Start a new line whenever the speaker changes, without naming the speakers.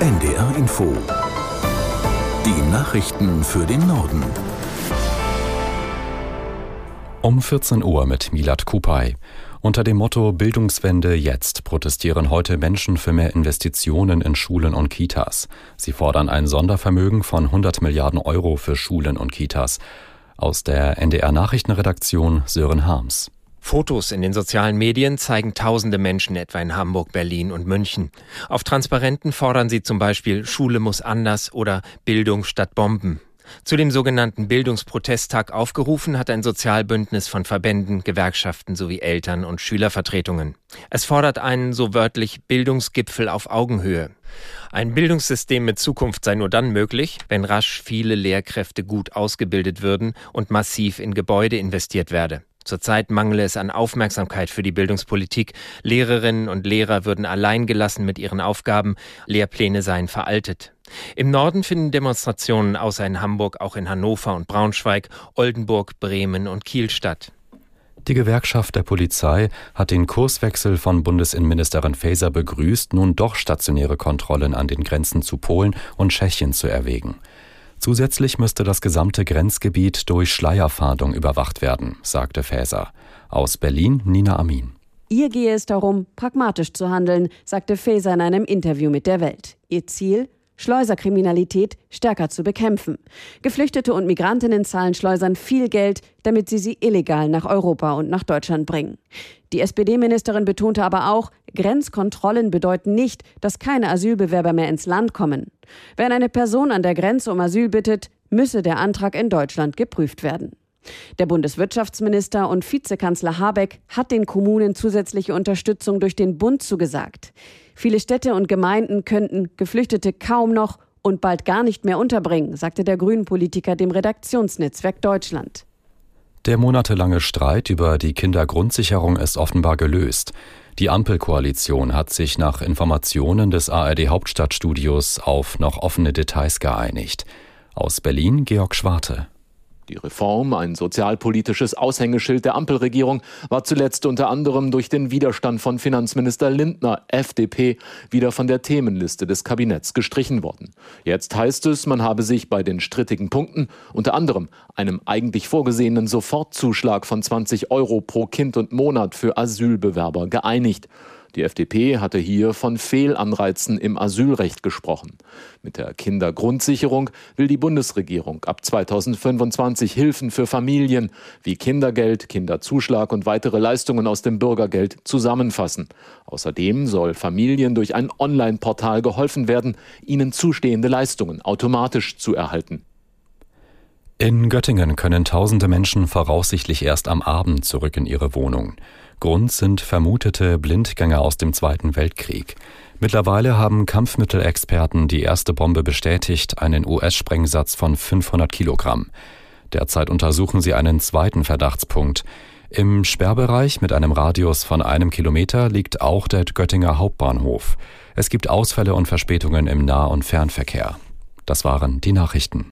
NDR Info. Die Nachrichten für den Norden.
Um 14 Uhr mit Milad Kupay. Unter dem Motto Bildungswende jetzt protestieren heute Menschen für mehr Investitionen in Schulen und Kitas. Sie fordern ein Sondervermögen von 100 Milliarden Euro für Schulen und Kitas. Aus der NDR Nachrichtenredaktion Sören Harms.
Fotos in den sozialen Medien zeigen tausende Menschen etwa in Hamburg, Berlin und München. Auf Transparenten fordern sie zum Beispiel Schule muss anders oder Bildung statt Bomben. Zu dem sogenannten Bildungsprotesttag aufgerufen hat ein Sozialbündnis von Verbänden, Gewerkschaften sowie Eltern- und Schülervertretungen. Es fordert einen so wörtlich Bildungsgipfel auf Augenhöhe. Ein Bildungssystem mit Zukunft sei nur dann möglich, wenn rasch viele Lehrkräfte gut ausgebildet würden und massiv in Gebäude investiert werde. Zurzeit mangle es an Aufmerksamkeit für die Bildungspolitik. Lehrerinnen und Lehrer würden allein gelassen mit ihren Aufgaben. Lehrpläne seien veraltet. Im Norden finden Demonstrationen außer in Hamburg auch in Hannover und Braunschweig, Oldenburg, Bremen und Kiel statt.
Die Gewerkschaft der Polizei hat den Kurswechsel von Bundesinnenministerin Faeser begrüßt, nun doch stationäre Kontrollen an den Grenzen zu Polen und Tschechien zu erwägen. Zusätzlich müsste das gesamte Grenzgebiet durch Schleierfahndung überwacht werden, sagte Faeser. Aus Berlin Nina Amin.
Ihr gehe es darum, pragmatisch zu handeln, sagte Faeser in einem Interview mit der Welt. Ihr Ziel? Schleuserkriminalität stärker zu bekämpfen. Geflüchtete und Migrantinnen zahlen Schleusern viel Geld, damit sie sie illegal nach Europa und nach Deutschland bringen. Die SPD-Ministerin betonte aber auch, Grenzkontrollen bedeuten nicht, dass keine Asylbewerber mehr ins Land kommen. Wenn eine Person an der Grenze um Asyl bittet, müsse der Antrag in Deutschland geprüft werden. Der Bundeswirtschaftsminister und Vizekanzler Habeck hat den Kommunen zusätzliche Unterstützung durch den Bund zugesagt. Viele Städte und Gemeinden könnten Geflüchtete kaum noch und bald gar nicht mehr unterbringen, sagte der Grünen-Politiker dem Redaktionsnetzwerk Deutschland.
Der monatelange Streit über die Kindergrundsicherung ist offenbar gelöst. Die Ampelkoalition hat sich nach Informationen des ARD Hauptstadtstudios auf noch offene Details geeinigt. Aus Berlin Georg Schwarte.
Die Reform, ein sozialpolitisches Aushängeschild der Ampelregierung, war zuletzt unter anderem durch den Widerstand von Finanzminister Lindner, FDP, wieder von der Themenliste des Kabinetts gestrichen worden. Jetzt heißt es, man habe sich bei den strittigen Punkten, unter anderem einem eigentlich vorgesehenen Sofortzuschlag von 20 Euro pro Kind und Monat für Asylbewerber, geeinigt. Die FDP hatte hier von Fehlanreizen im Asylrecht gesprochen. Mit der Kindergrundsicherung will die Bundesregierung ab 2025 Hilfen für Familien wie Kindergeld, Kinderzuschlag und weitere Leistungen aus dem Bürgergeld zusammenfassen. Außerdem soll Familien durch ein Online-Portal geholfen werden, ihnen zustehende Leistungen automatisch zu erhalten.
In Göttingen können tausende Menschen voraussichtlich erst am Abend zurück in ihre Wohnung. Grund sind vermutete Blindgänger aus dem Zweiten Weltkrieg. Mittlerweile haben Kampfmittelexperten die erste Bombe bestätigt, einen US-Sprengsatz von 500 Kilogramm. Derzeit untersuchen sie einen zweiten Verdachtspunkt. Im Sperrbereich mit einem Radius von einem Kilometer liegt auch der Göttinger Hauptbahnhof. Es gibt Ausfälle und Verspätungen im Nah- und Fernverkehr. Das waren die Nachrichten.